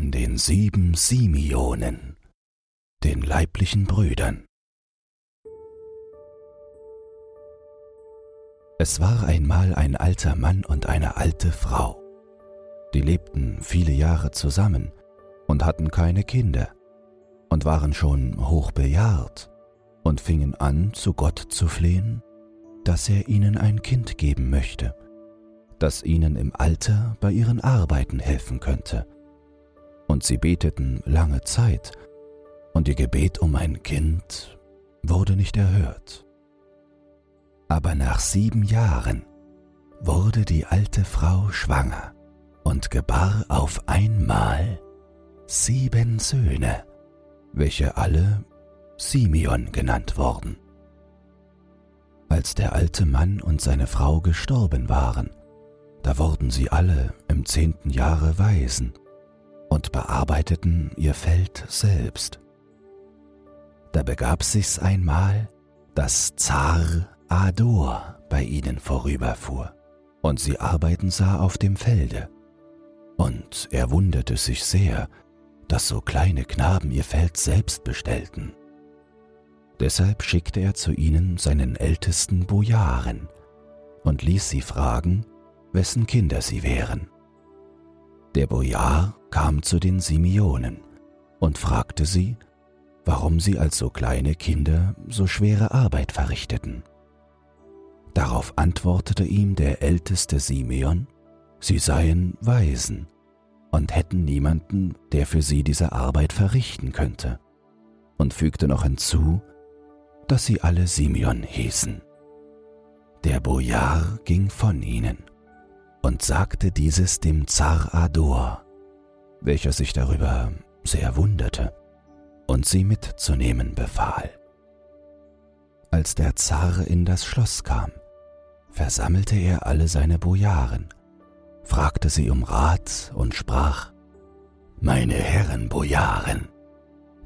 von den sieben Simeonen, den leiblichen Brüdern. Es war einmal ein alter Mann und eine alte Frau. Die lebten viele Jahre zusammen und hatten keine Kinder und waren schon hochbejahrt und fingen an, zu Gott zu flehen, dass er ihnen ein Kind geben möchte, das ihnen im Alter bei ihren Arbeiten helfen könnte. Und sie beteten lange Zeit, und ihr Gebet um ein Kind wurde nicht erhört. Aber nach sieben Jahren wurde die alte Frau schwanger und gebar auf einmal sieben Söhne, welche alle Simeon genannt wurden. Als der alte Mann und seine Frau gestorben waren, da wurden sie alle im zehnten Jahre Waisen und bearbeiteten ihr Feld selbst. Da begab sich's einmal, dass Zar Ador bei ihnen vorüberfuhr und sie arbeiten sah auf dem Felde. Und er wunderte sich sehr, dass so kleine Knaben ihr Feld selbst bestellten. Deshalb schickte er zu ihnen seinen ältesten Bojaren und ließ sie fragen, wessen Kinder sie wären. Der Bojar kam zu den Simeonen und fragte sie, warum sie als so kleine Kinder so schwere Arbeit verrichteten. Darauf antwortete ihm der älteste Simeon, sie seien Waisen und hätten niemanden, der für sie diese Arbeit verrichten könnte, und fügte noch hinzu, dass sie alle Simeon hießen. Der Bojar ging von ihnen und sagte dieses dem Zar Ador, welcher sich darüber sehr wunderte und sie mitzunehmen befahl. Als der Zar in das Schloss kam, versammelte er alle seine Bojaren, fragte sie um Rat und sprach, Meine Herren Bojaren,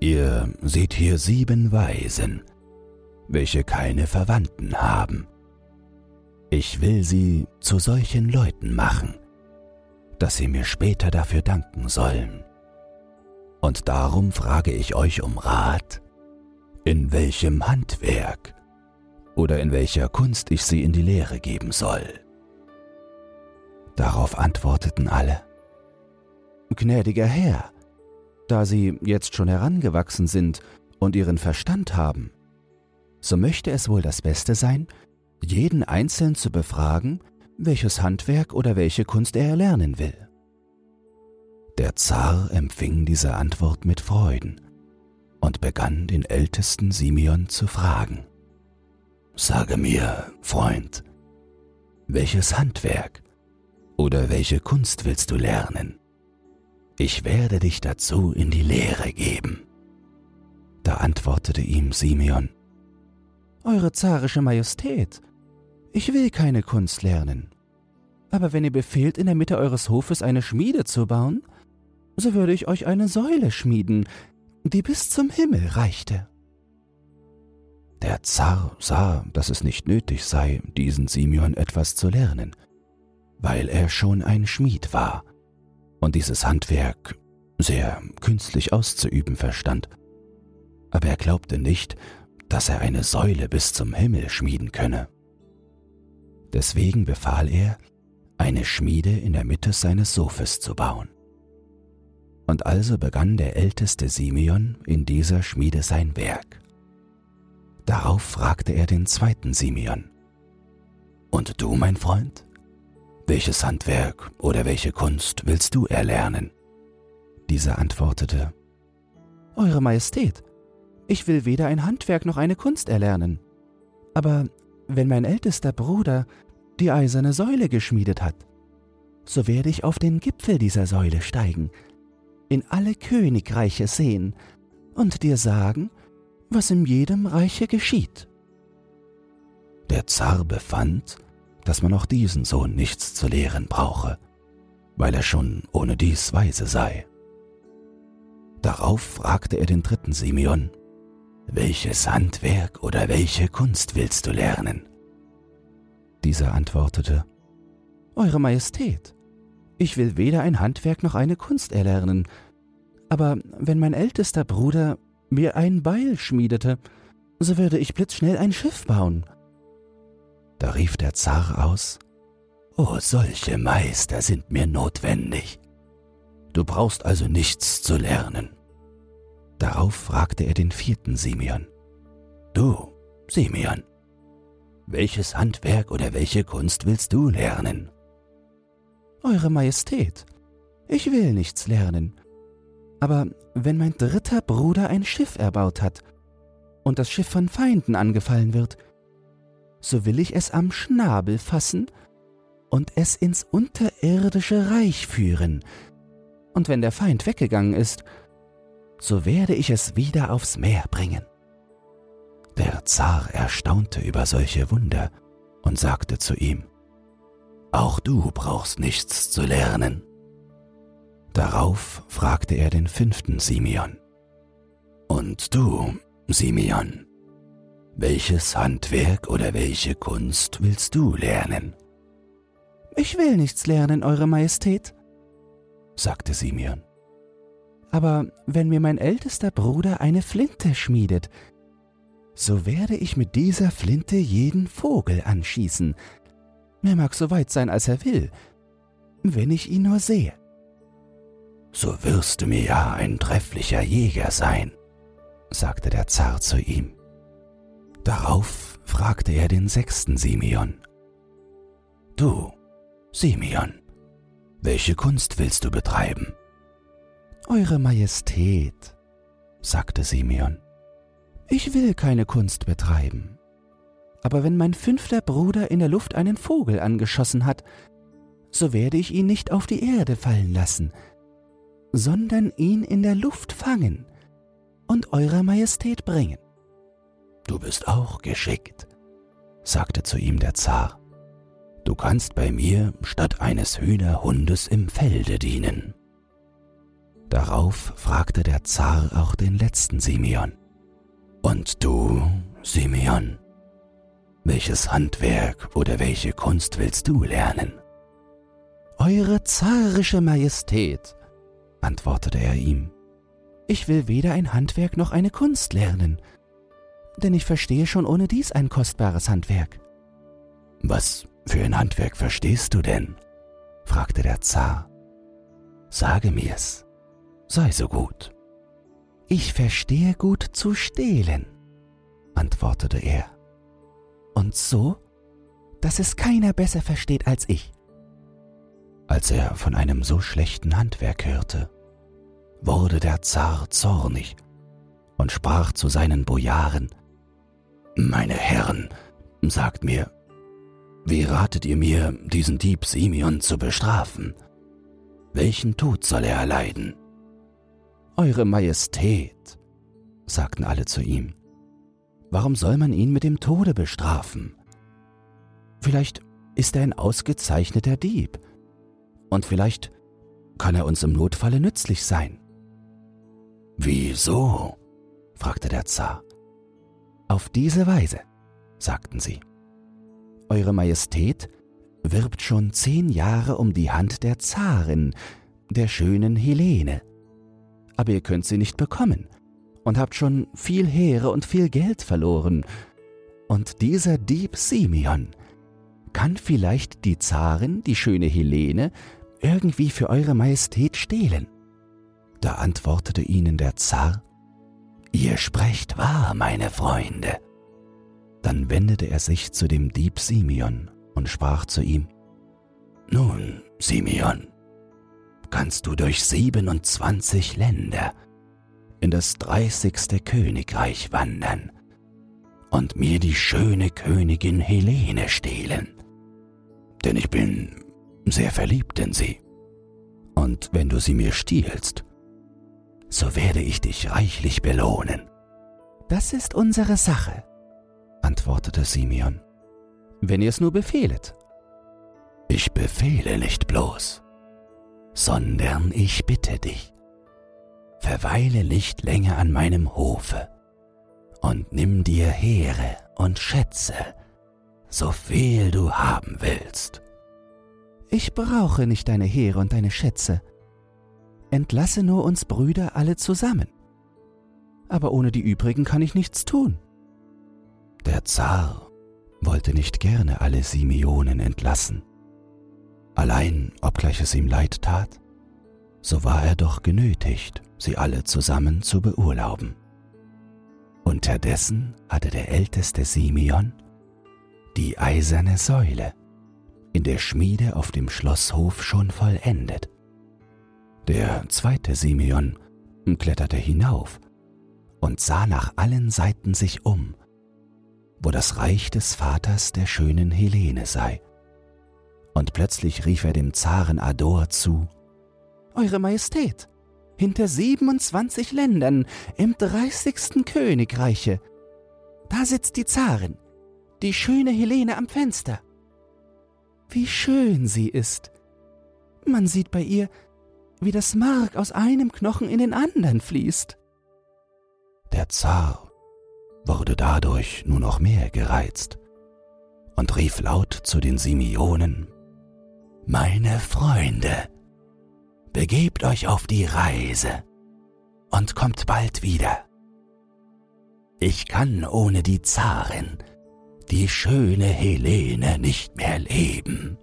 ihr seht hier sieben Weisen, welche keine Verwandten haben. Ich will sie zu solchen Leuten machen, dass sie mir später dafür danken sollen. Und darum frage ich euch um Rat, in welchem Handwerk oder in welcher Kunst ich sie in die Lehre geben soll. Darauf antworteten alle, Gnädiger Herr, da Sie jetzt schon herangewachsen sind und Ihren Verstand haben, so möchte es wohl das Beste sein, jeden einzeln zu befragen, welches Handwerk oder welche Kunst er erlernen will. Der Zar empfing diese Antwort mit Freuden und begann den ältesten Simeon zu fragen. Sage mir, Freund, welches Handwerk oder welche Kunst willst du lernen? Ich werde dich dazu in die Lehre geben. Da antwortete ihm Simeon, Eure zarische Majestät, ich will keine Kunst lernen. Aber wenn ihr befehlt, in der Mitte eures Hofes eine Schmiede zu bauen, so würde ich euch eine Säule schmieden, die bis zum Himmel reichte. Der Zar sah, dass es nicht nötig sei, diesen Simeon etwas zu lernen, weil er schon ein Schmied war und dieses Handwerk sehr künstlich auszuüben verstand. Aber er glaubte nicht, dass er eine Säule bis zum Himmel schmieden könne. Deswegen befahl er, eine Schmiede in der Mitte seines Sofes zu bauen. Und also begann der älteste Simeon in dieser Schmiede sein Werk. Darauf fragte er den zweiten Simeon. Und du, mein Freund? Welches Handwerk oder welche Kunst willst du erlernen? Dieser antwortete, Eure Majestät, ich will weder ein Handwerk noch eine Kunst erlernen. Aber wenn mein ältester Bruder die eiserne Säule geschmiedet hat, so werde ich auf den Gipfel dieser Säule steigen, in alle Königreiche sehen und dir sagen, was in jedem Reiche geschieht. Der Zar befand, dass man auch diesen Sohn nichts zu lehren brauche, weil er schon ohne dies weise sei. Darauf fragte er den dritten Simeon, welches Handwerk oder welche Kunst willst du lernen? Dieser antwortete, Eure Majestät, ich will weder ein Handwerk noch eine Kunst erlernen, Aber wenn mein ältester Bruder mir ein Beil schmiedete, so würde ich blitzschnell ein Schiff bauen. Da rief der Zar aus, Oh, solche Meister sind mir notwendig. Du brauchst also nichts zu lernen. Darauf fragte er den vierten Simeon. Du, Simeon, welches Handwerk oder welche Kunst willst du lernen? Eure Majestät, ich will nichts lernen. Aber wenn mein dritter Bruder ein Schiff erbaut hat und das Schiff von Feinden angefallen wird, so will ich es am Schnabel fassen und es ins unterirdische Reich führen. Und wenn der Feind weggegangen ist, so werde ich es wieder aufs Meer bringen. Der Zar erstaunte über solche Wunder und sagte zu ihm, Auch du brauchst nichts zu lernen. Darauf fragte er den fünften Simeon, Und du, Simeon, welches Handwerk oder welche Kunst willst du lernen? Ich will nichts lernen, Eure Majestät, sagte Simeon. Aber wenn mir mein ältester Bruder eine Flinte schmiedet, so werde ich mit dieser Flinte jeden Vogel anschießen. Er mag so weit sein, als er will, wenn ich ihn nur sehe. So wirst du mir ja ein trefflicher Jäger sein, sagte der Zar zu ihm. Darauf fragte er den sechsten Simeon. Du, Simeon, welche Kunst willst du betreiben? Eure Majestät, sagte Simeon, ich will keine Kunst betreiben. Aber wenn mein fünfter Bruder in der Luft einen Vogel angeschossen hat, so werde ich ihn nicht auf die Erde fallen lassen, sondern ihn in der Luft fangen und Eurer Majestät bringen. Du bist auch geschickt, sagte zu ihm der Zar. Du kannst bei mir statt eines Hühnerhundes im Felde dienen. Darauf fragte der Zar auch den letzten Simeon. Und du, Simeon, welches Handwerk oder welche Kunst willst du lernen? Eure zarische Majestät, antwortete er ihm, ich will weder ein Handwerk noch eine Kunst lernen, denn ich verstehe schon ohne dies ein kostbares Handwerk. Was für ein Handwerk verstehst du denn? fragte der Zar. Sage mir's, sei so gut. Ich verstehe gut zu stehlen, antwortete er. Und so, dass es keiner besser versteht als ich. Als er von einem so schlechten Handwerk hörte, wurde der Zar zornig und sprach zu seinen Bojaren, Meine Herren, sagt mir, wie ratet ihr mir, diesen Dieb Simeon zu bestrafen? Welchen Tod soll er erleiden? Eure Majestät, sagten alle zu ihm, warum soll man ihn mit dem Tode bestrafen? Vielleicht ist er ein ausgezeichneter Dieb, und vielleicht kann er uns im Notfalle nützlich sein. Wieso? fragte der Zar. Auf diese Weise, sagten sie. Eure Majestät wirbt schon zehn Jahre um die Hand der Zarin, der schönen Helene aber ihr könnt sie nicht bekommen und habt schon viel Heere und viel Geld verloren. Und dieser Dieb Simeon kann vielleicht die Zarin, die schöne Helene, irgendwie für Eure Majestät stehlen. Da antwortete ihnen der Zar, Ihr sprecht wahr, meine Freunde. Dann wendete er sich zu dem Dieb Simeon und sprach zu ihm, Nun, Simeon, kannst du durch 27 Länder in das dreißigste Königreich wandern und mir die schöne Königin Helene stehlen. Denn ich bin sehr verliebt in sie. Und wenn du sie mir stiehlst, so werde ich dich reichlich belohnen. Das ist unsere Sache, antwortete Simeon, wenn ihr es nur befehlet. Ich befehle nicht bloß, sondern ich bitte dich, verweile nicht länger an meinem Hofe und nimm dir Heere und Schätze, so viel du haben willst. Ich brauche nicht deine Heere und deine Schätze, entlasse nur uns Brüder alle zusammen. Aber ohne die übrigen kann ich nichts tun. Der Zar wollte nicht gerne alle Simeonen entlassen. Allein, obgleich es ihm leid tat, so war er doch genötigt, sie alle zusammen zu beurlauben. Unterdessen hatte der älteste Simeon die eiserne Säule in der Schmiede auf dem Schlosshof schon vollendet. Der zweite Simeon kletterte hinauf und sah nach allen Seiten sich um, wo das Reich des Vaters der schönen Helene sei. Und plötzlich rief er dem Zaren Ador zu, Eure Majestät, hinter 27 Ländern im 30. Königreiche, da sitzt die Zarin, die schöne Helene am Fenster. Wie schön sie ist. Man sieht bei ihr, wie das Mark aus einem Knochen in den anderen fließt. Der Zar wurde dadurch nur noch mehr gereizt und rief laut zu den Simeonen, Meine Freunde, begebt euch auf die Reise und kommt bald wieder. Ich kann ohne die Zarin, die schöne Helene, nicht mehr leben.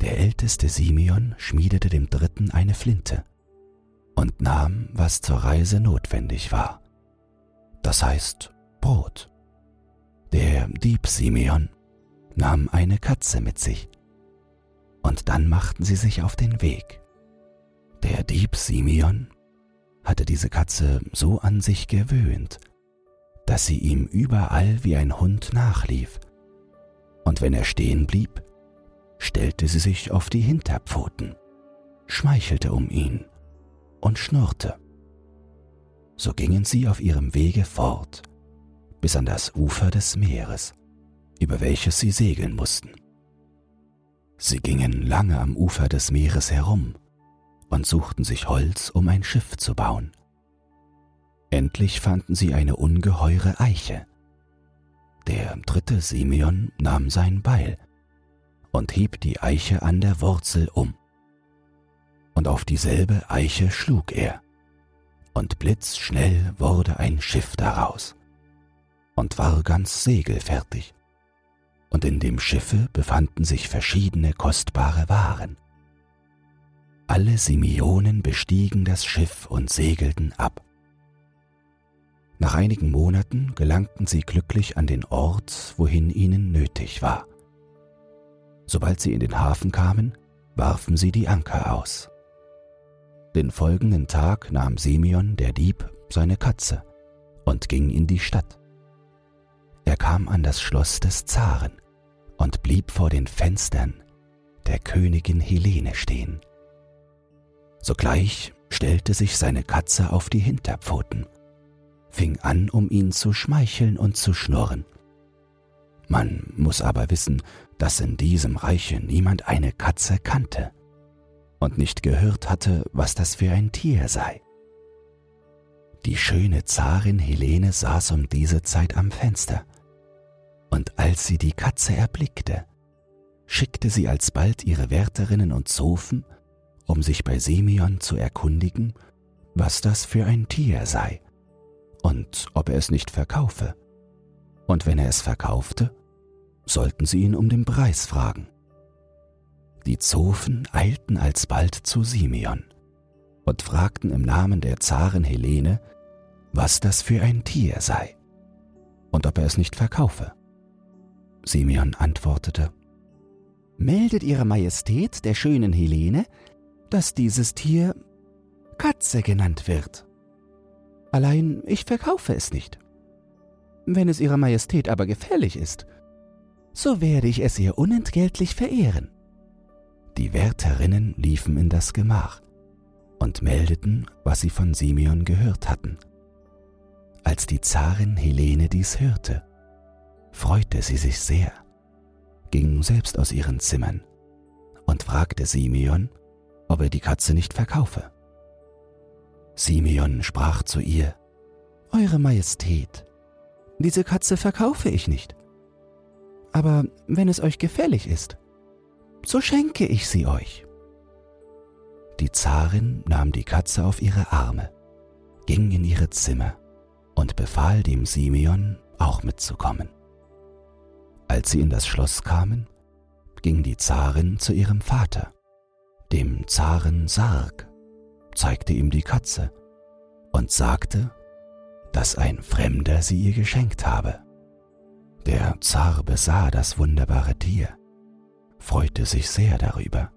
Der älteste Simeon schmiedete dem dritten eine Flinte und nahm, was zur Reise notwendig war. Das heißt Brot. Der Dieb Simeon nahm eine Katze mit sich. Und dann machten sie sich auf den Weg. Der Dieb Simeon hatte diese Katze so an sich gewöhnt, dass sie ihm überall wie ein Hund nachlief. Und wenn er stehen blieb, stellte sie sich auf die Hinterpfoten, schmeichelte um ihn und schnurrte. So gingen sie auf ihrem Wege fort, bis an das Ufer des Meeres, über welches sie segeln mussten. Sie gingen lange am Ufer des Meeres herum und suchten sich Holz, um ein Schiff zu bauen. Endlich fanden sie eine ungeheure Eiche. Der dritte Simeon nahm sein Beil und hieb die Eiche an der Wurzel um. Und auf dieselbe Eiche schlug er, und blitzschnell wurde ein Schiff daraus, und war ganz segelfertig, und in dem Schiffe befanden sich verschiedene kostbare Waren. Alle Simeonen bestiegen das Schiff und segelten ab. Nach einigen Monaten gelangten sie glücklich an den Ort, wohin ihnen nötig war. Sobald sie in den Hafen kamen, warfen sie die Anker aus. Den folgenden Tag nahm Simeon, der Dieb, seine Katze und ging in die Stadt. Er kam an das Schloss des Zaren und blieb vor den Fenstern der Königin Helene stehen. Sogleich stellte sich seine Katze auf die Hinterpfoten, fing an, um ihn zu schmeicheln und zu schnurren. Man muss aber wissen, dass in diesem Reiche niemand eine Katze kannte und nicht gehört hatte, was das für ein Tier sei. Die schöne Zarin Helene saß um diese Zeit am Fenster, und als sie die Katze erblickte, schickte sie alsbald ihre Wärterinnen und Zofen, um sich bei Simeon zu erkundigen, was das für ein Tier sei und ob er es nicht verkaufe. Und wenn er es verkaufte, sollten sie ihn um den Preis fragen. Die Zofen eilten alsbald zu Simeon und fragten im Namen der Zarin Helene, was das für ein Tier sei und ob er es nicht verkaufe. Simeon antwortete, Meldet Ihre Majestät der schönen Helene, dass dieses Tier Katze genannt wird. Allein ich verkaufe es nicht. Wenn es Ihrer Majestät aber gefällig ist, so werde ich es ihr unentgeltlich verehren. Die Wärterinnen liefen in das Gemach und meldeten, was sie von Simeon gehört hatten. Als die Zarin Helene dies hörte, freute sie sich sehr, ging selbst aus ihren Zimmern und fragte Simeon, ob er die Katze nicht verkaufe. Simeon sprach zu ihr, Eure Majestät, diese Katze verkaufe ich nicht aber wenn es euch gefällig ist, so schenke ich sie euch. Die Zarin nahm die Katze auf ihre Arme, ging in ihre Zimmer und befahl dem Simeon, auch mitzukommen. Als sie in das Schloss kamen, ging die Zarin zu ihrem Vater, dem Zaren Sarg, zeigte ihm die Katze und sagte, dass ein Fremder sie ihr geschenkt habe. Der Zar besah das wunderbare Tier, freute sich sehr darüber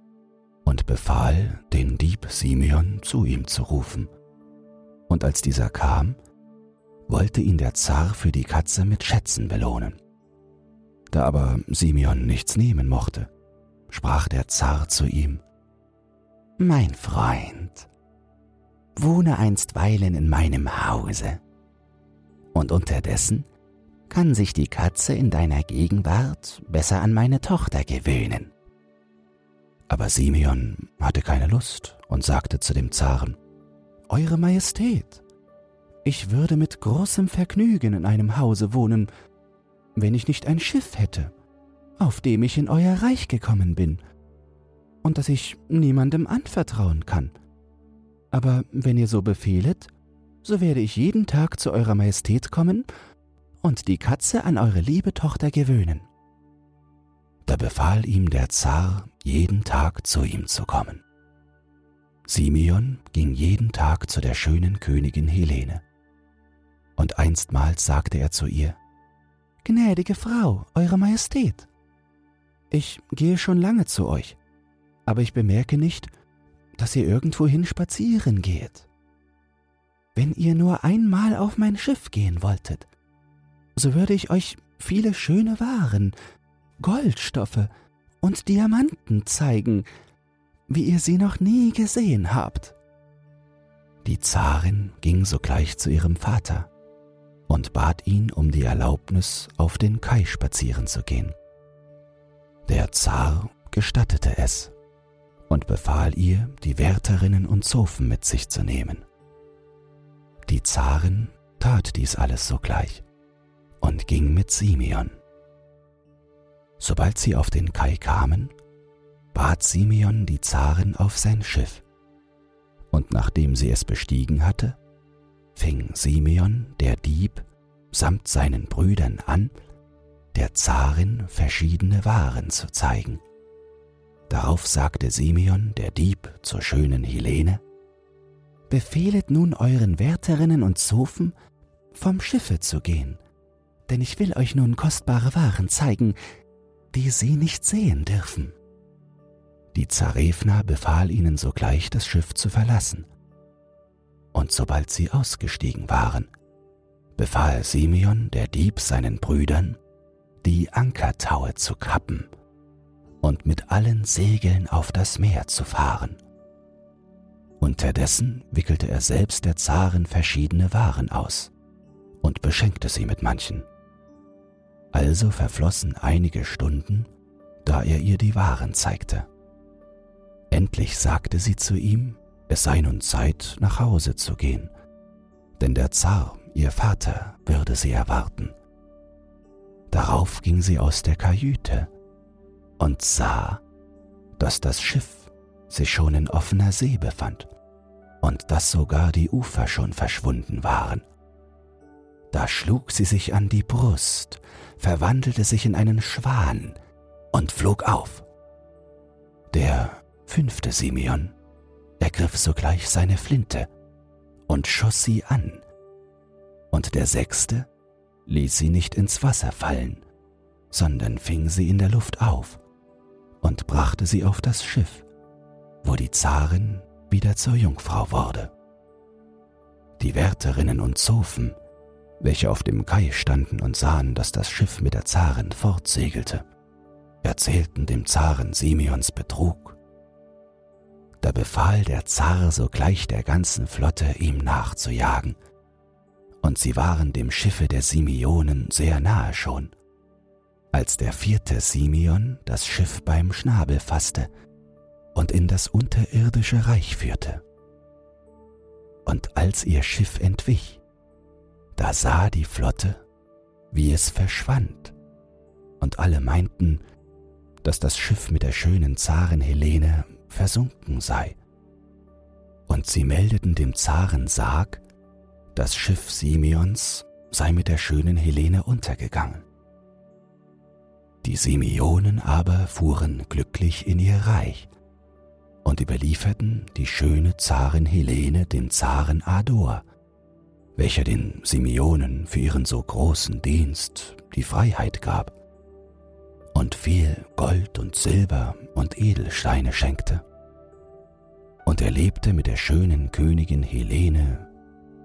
und befahl, den Dieb Simeon zu ihm zu rufen. Und als dieser kam, wollte ihn der Zar für die Katze mit Schätzen belohnen. Da aber Simeon nichts nehmen mochte, sprach der Zar zu ihm, Mein Freund, wohne einstweilen in meinem Hause, und unterdessen kann sich die Katze in deiner Gegenwart besser an meine Tochter gewöhnen. Aber Simeon hatte keine Lust und sagte zu dem Zaren, Eure Majestät, ich würde mit großem Vergnügen in einem Hause wohnen, wenn ich nicht ein Schiff hätte, auf dem ich in euer Reich gekommen bin, und das ich niemandem anvertrauen kann. Aber wenn ihr so befehlet, so werde ich jeden Tag zu eurer Majestät kommen und die Katze an eure liebe Tochter gewöhnen. Da befahl ihm der Zar, jeden Tag zu ihm zu kommen. Simeon ging jeden Tag zu der schönen Königin Helene. Und einstmals sagte er zu ihr, Gnädige Frau, Eure Majestät, ich gehe schon lange zu euch, aber ich bemerke nicht, dass ihr irgendwohin spazieren geht. Wenn ihr nur einmal auf mein Schiff gehen wolltet, so würde ich euch viele schöne Waren, Goldstoffe und Diamanten zeigen, wie ihr sie noch nie gesehen habt. Die Zarin ging sogleich zu ihrem Vater und bat ihn um die Erlaubnis, auf den Kai spazieren zu gehen. Der Zar gestattete es und befahl ihr, die Wärterinnen und Zofen mit sich zu nehmen. Die Zarin tat dies alles sogleich und ging mit Simeon. Sobald sie auf den Kai kamen, bat Simeon die Zarin auf sein Schiff, und nachdem sie es bestiegen hatte, fing Simeon, der Dieb, samt seinen Brüdern an, der Zarin verschiedene Waren zu zeigen. Darauf sagte Simeon, der Dieb, zur schönen Helene, Befehlet nun euren Wärterinnen und Zofen, vom Schiffe zu gehen, denn ich will euch nun kostbare Waren zeigen, die sie nicht sehen dürfen. Die Zarevna befahl ihnen sogleich, das Schiff zu verlassen. Und sobald sie ausgestiegen waren, befahl Simeon, der Dieb, seinen Brüdern, die Ankertaue zu kappen und mit allen Segeln auf das Meer zu fahren. Unterdessen wickelte er selbst der Zaren verschiedene Waren aus und beschenkte sie mit manchen. Also verflossen einige Stunden, da er ihr die Waren zeigte. Endlich sagte sie zu ihm, es sei nun Zeit, nach Hause zu gehen, denn der Zar, ihr Vater, würde sie erwarten. Darauf ging sie aus der Kajüte und sah, dass das Schiff sich schon in offener See befand und dass sogar die Ufer schon verschwunden waren. Da schlug sie sich an die Brust, verwandelte sich in einen Schwan und flog auf. Der fünfte Simeon ergriff sogleich seine Flinte und schoss sie an, und der sechste ließ sie nicht ins Wasser fallen, sondern fing sie in der Luft auf und brachte sie auf das Schiff, wo die Zarin wieder zur Jungfrau wurde. Die Wärterinnen und Zofen welche auf dem Kai standen und sahen, dass das Schiff mit der Zarin fortsegelte, erzählten dem Zaren Simeons Betrug. Da befahl der Zar sogleich der ganzen Flotte, ihm nachzujagen, und sie waren dem Schiffe der Simeonen sehr nahe schon, als der vierte Simeon das Schiff beim Schnabel fasste und in das unterirdische Reich führte. Und als ihr Schiff entwich, da sah die Flotte, wie es verschwand, und alle meinten, dass das Schiff mit der schönen Zarin Helene versunken sei und sie meldeten dem Zaren Sarg, das Schiff Simeons sei mit der schönen Helene untergegangen. Die Simeonen aber fuhren glücklich in ihr Reich und überlieferten die schöne Zarin Helene dem Zaren Ador, welcher den Simeonen für ihren so großen Dienst die Freiheit gab und viel Gold und Silber und Edelsteine schenkte. Und er lebte mit der schönen Königin Helene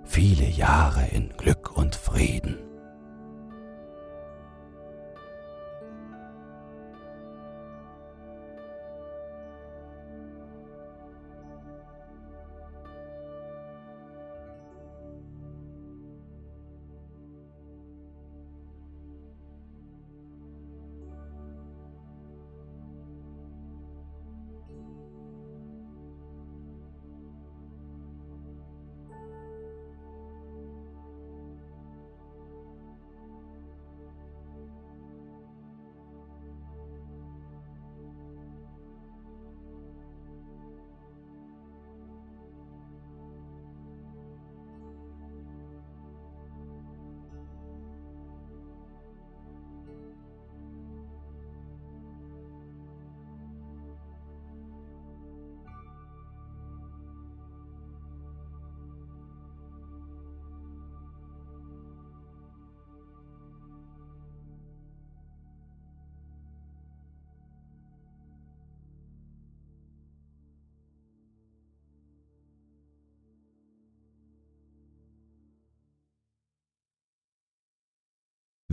viele Jahre in Glück und Frieden.